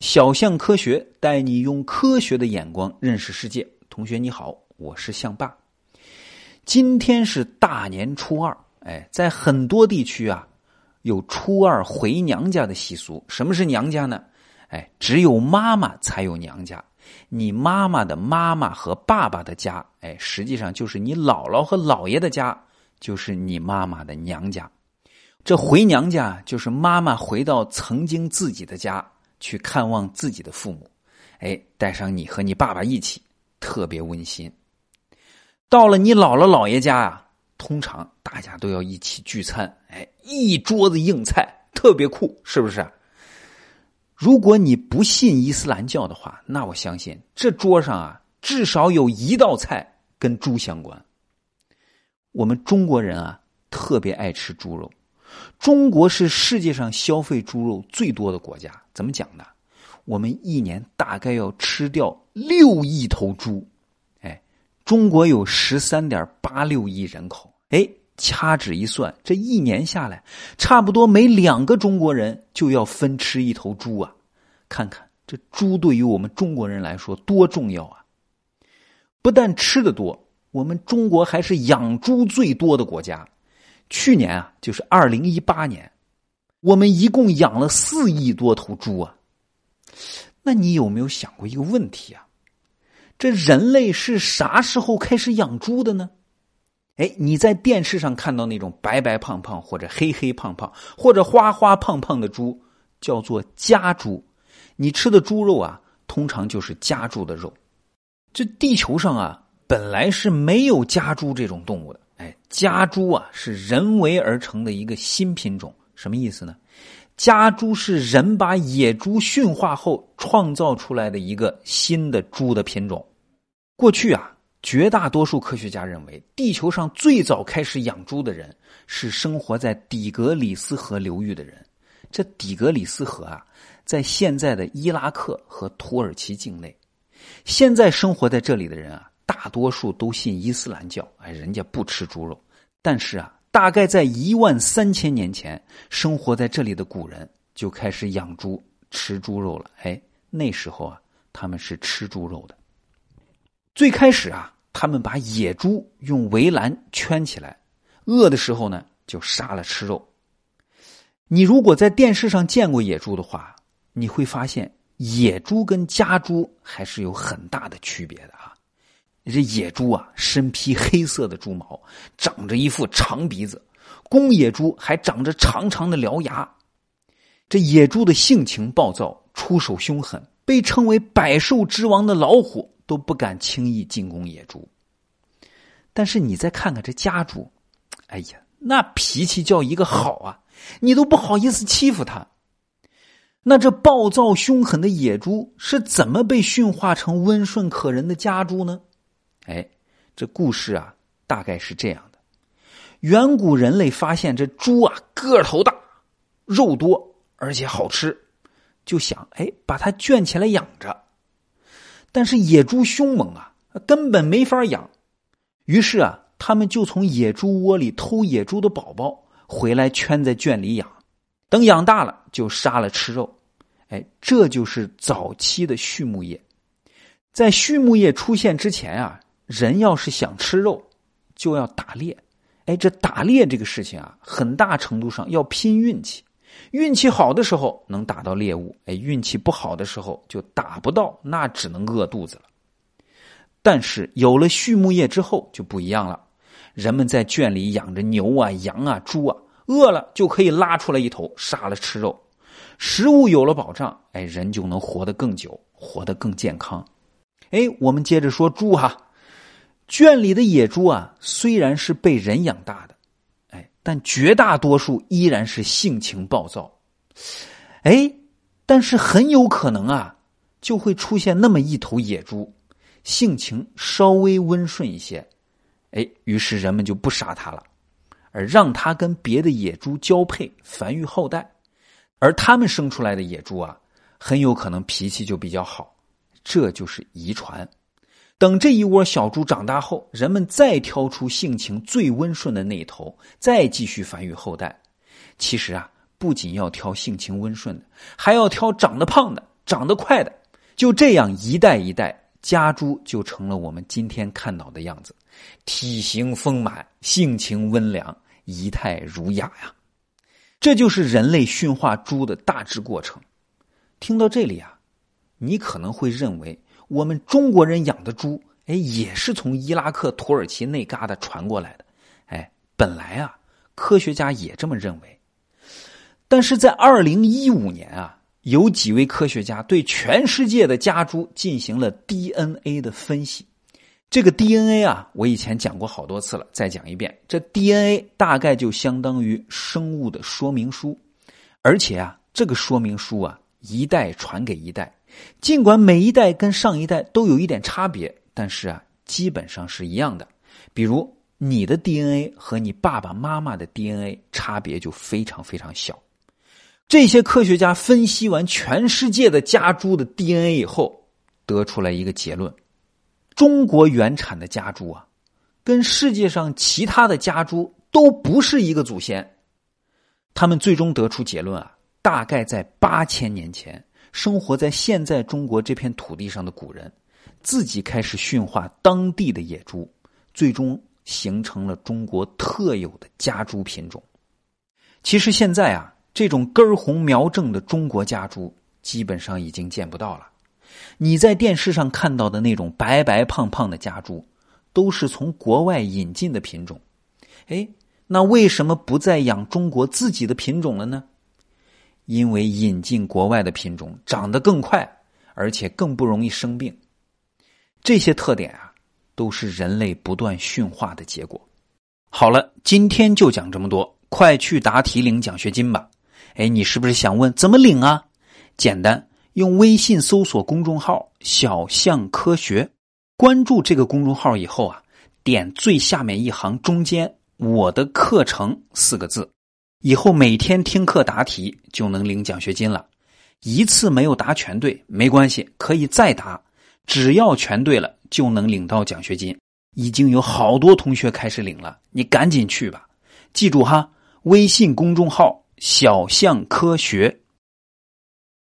小象科学带你用科学的眼光认识世界。同学你好，我是象爸。今天是大年初二，哎，在很多地区啊，有初二回娘家的习俗。什么是娘家呢？哎，只有妈妈才有娘家。你妈妈的妈妈和爸爸的家，哎，实际上就是你姥姥和姥爷的家，就是你妈妈的娘家。这回娘家就是妈妈回到曾经自己的家。去看望自己的父母，哎，带上你和你爸爸一起，特别温馨。到了你姥姥姥爷家啊，通常大家都要一起聚餐，哎，一桌子硬菜，特别酷，是不是？如果你不信伊斯兰教的话，那我相信这桌上啊，至少有一道菜跟猪相关。我们中国人啊，特别爱吃猪肉。中国是世界上消费猪肉最多的国家，怎么讲呢？我们一年大概要吃掉六亿头猪，哎，中国有十三点八六亿人口，哎，掐指一算，这一年下来，差不多每两个中国人就要分吃一头猪啊！看看这猪对于我们中国人来说多重要啊！不但吃的多，我们中国还是养猪最多的国家。去年啊，就是二零一八年，我们一共养了四亿多头猪啊。那你有没有想过一个问题啊？这人类是啥时候开始养猪的呢？哎，你在电视上看到那种白白胖胖或者黑黑胖胖或者花花胖胖的猪，叫做家猪。你吃的猪肉啊，通常就是家猪的肉。这地球上啊，本来是没有家猪这种动物的。家猪啊是人为而成的一个新品种，什么意思呢？家猪是人把野猪驯化后创造出来的一个新的猪的品种。过去啊，绝大多数科学家认为，地球上最早开始养猪的人是生活在底格里斯河流域的人。这底格里斯河啊，在现在的伊拉克和土耳其境内。现在生活在这里的人啊。大多数都信伊斯兰教，哎，人家不吃猪肉。但是啊，大概在一万三千年前，生活在这里的古人就开始养猪、吃猪肉了。哎，那时候啊，他们是吃猪肉的。最开始啊，他们把野猪用围栏圈起来，饿的时候呢，就杀了吃肉。你如果在电视上见过野猪的话，你会发现野猪跟家猪还是有很大的区别的啊。这野猪啊，身披黑色的猪毛，长着一副长鼻子；公野猪还长着长长的獠牙。这野猪的性情暴躁，出手凶狠，被称为百兽之王的老虎都不敢轻易进攻野猪。但是你再看看这家猪，哎呀，那脾气叫一个好啊！你都不好意思欺负它。那这暴躁凶狠的野猪是怎么被驯化成温顺可人的家猪呢？哎，这故事啊，大概是这样的：远古人类发现这猪啊个头大、肉多，而且好吃，就想哎把它圈起来养着。但是野猪凶猛啊，根本没法养。于是啊，他们就从野猪窝里偷野猪的宝宝回来圈在圈里养，等养大了就杀了吃肉。哎，这就是早期的畜牧业。在畜牧业出现之前啊。人要是想吃肉，就要打猎。哎，这打猎这个事情啊，很大程度上要拼运气。运气好的时候能打到猎物，哎，运气不好的时候就打不到，那只能饿肚子了。但是有了畜牧业之后就不一样了，人们在圈里养着牛啊、羊啊、猪啊，饿了就可以拉出来一头杀了吃肉。食物有了保障，哎，人就能活得更久，活得更健康。哎，我们接着说猪哈。圈里的野猪啊，虽然是被人养大的，哎，但绝大多数依然是性情暴躁，哎，但是很有可能啊，就会出现那么一头野猪，性情稍微温顺一些，哎，于是人们就不杀它了，而让它跟别的野猪交配，繁育后代，而他们生出来的野猪啊，很有可能脾气就比较好，这就是遗传。等这一窝小猪长大后，人们再挑出性情最温顺的那一头，再继续繁育后代。其实啊，不仅要挑性情温顺的，还要挑长得胖的、长得快的。就这样一代一代，家猪就成了我们今天看到的样子，体型丰满，性情温良，仪态儒雅呀。这就是人类驯化猪的大致过程。听到这里啊，你可能会认为我们中国人养的猪，哎，也是从伊拉克、土耳其那旮瘩传过来的。哎，本来啊，科学家也这么认为。但是在二零一五年啊，有几位科学家对全世界的家猪进行了 DNA 的分析。这个 DNA 啊，我以前讲过好多次了，再讲一遍。这 DNA 大概就相当于生物的说明书，而且啊，这个说明书啊，一代传给一代，尽管每一代跟上一代都有一点差别，但是啊，基本上是一样的。比如你的 DNA 和你爸爸妈妈的 DNA 差别就非常非常小。这些科学家分析完全世界的家猪的 DNA 以后，得出来一个结论：中国原产的家猪啊，跟世界上其他的家猪都不是一个祖先。他们最终得出结论啊，大概在八千年前，生活在现在中国这片土地上的古人，自己开始驯化当地的野猪，最终形成了中国特有的家猪品种。其实现在啊。这种根红苗正的中国家猪基本上已经见不到了。你在电视上看到的那种白白胖胖的家猪，都是从国外引进的品种。哎，那为什么不再养中国自己的品种了呢？因为引进国外的品种长得更快，而且更不容易生病。这些特点啊，都是人类不断驯化的结果。好了，今天就讲这么多，快去答题领奖学金吧。哎，你是不是想问怎么领啊？简单，用微信搜索公众号“小象科学”，关注这个公众号以后啊，点最下面一行中间“我的课程”四个字，以后每天听课答题就能领奖学金了。一次没有答全对没关系，可以再答，只要全对了就能领到奖学金。已经有好多同学开始领了，你赶紧去吧。记住哈，微信公众号。小象科学。